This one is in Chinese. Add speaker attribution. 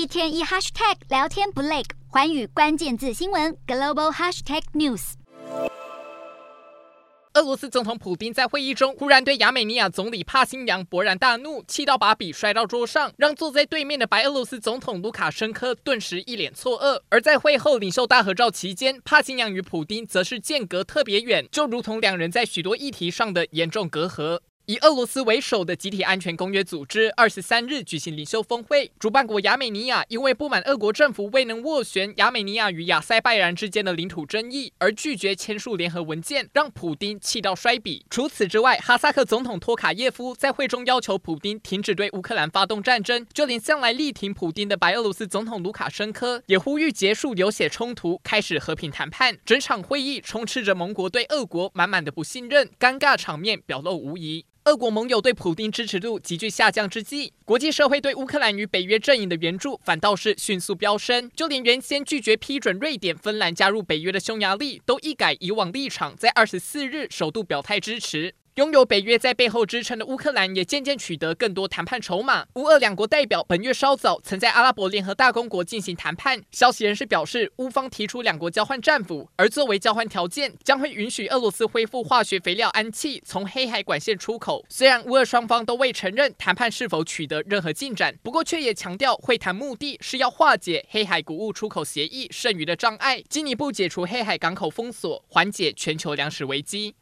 Speaker 1: 一天一 hashtag 聊天不累，环宇关键字新闻 global hashtag news。
Speaker 2: 俄罗斯总统普丁在会议中忽然对亚美尼亚总理帕辛扬勃然大怒，气到把笔摔到桌上，让坐在对面的白俄罗斯总统卢卡申科顿时一脸错愕。而在会后领袖大合照期间，帕辛扬与普丁则是间隔特别远，就如同两人在许多议题上的严重隔阂。以俄罗斯为首的集体安全公约组织二十三日举行领袖峰会，主办国亚美尼亚因为不满俄国政府未能斡旋亚美尼亚与亚塞拜然之间的领土争议，而拒绝签署联合文件，让普丁气到摔笔。除此之外，哈萨克总统托卡耶夫在会中要求普丁停止对乌克兰发动战争，就连向来力挺普丁的白俄罗斯总统卢卡申科也呼吁结束流血冲突，开始和平谈判。整场会议充斥着盟国对俄国满满的不信任，尴尬场面表露无遗。各国盟友对普丁支持度急剧下降之际，国际社会对乌克兰与北约阵营的援助反倒是迅速飙升。就连原先拒绝批准瑞典、芬兰加入北约的匈牙利，都一改以往立场，在二十四日首度表态支持。拥有北约在背后支撑的乌克兰也渐渐取得更多谈判筹码。乌俄两国代表本月稍早曾在阿拉伯联合大公国进行谈判。消息人士表示，乌方提出两国交换战俘，而作为交换条件，将会允许俄罗斯恢复化学肥料氨气从黑海管线出口。虽然乌俄双方都未承认谈判是否取得任何进展，不过却也强调会谈目的是要化解黑海谷物出口协议剩余的障碍，进一步解除黑海港口封锁，缓解全球粮食危机。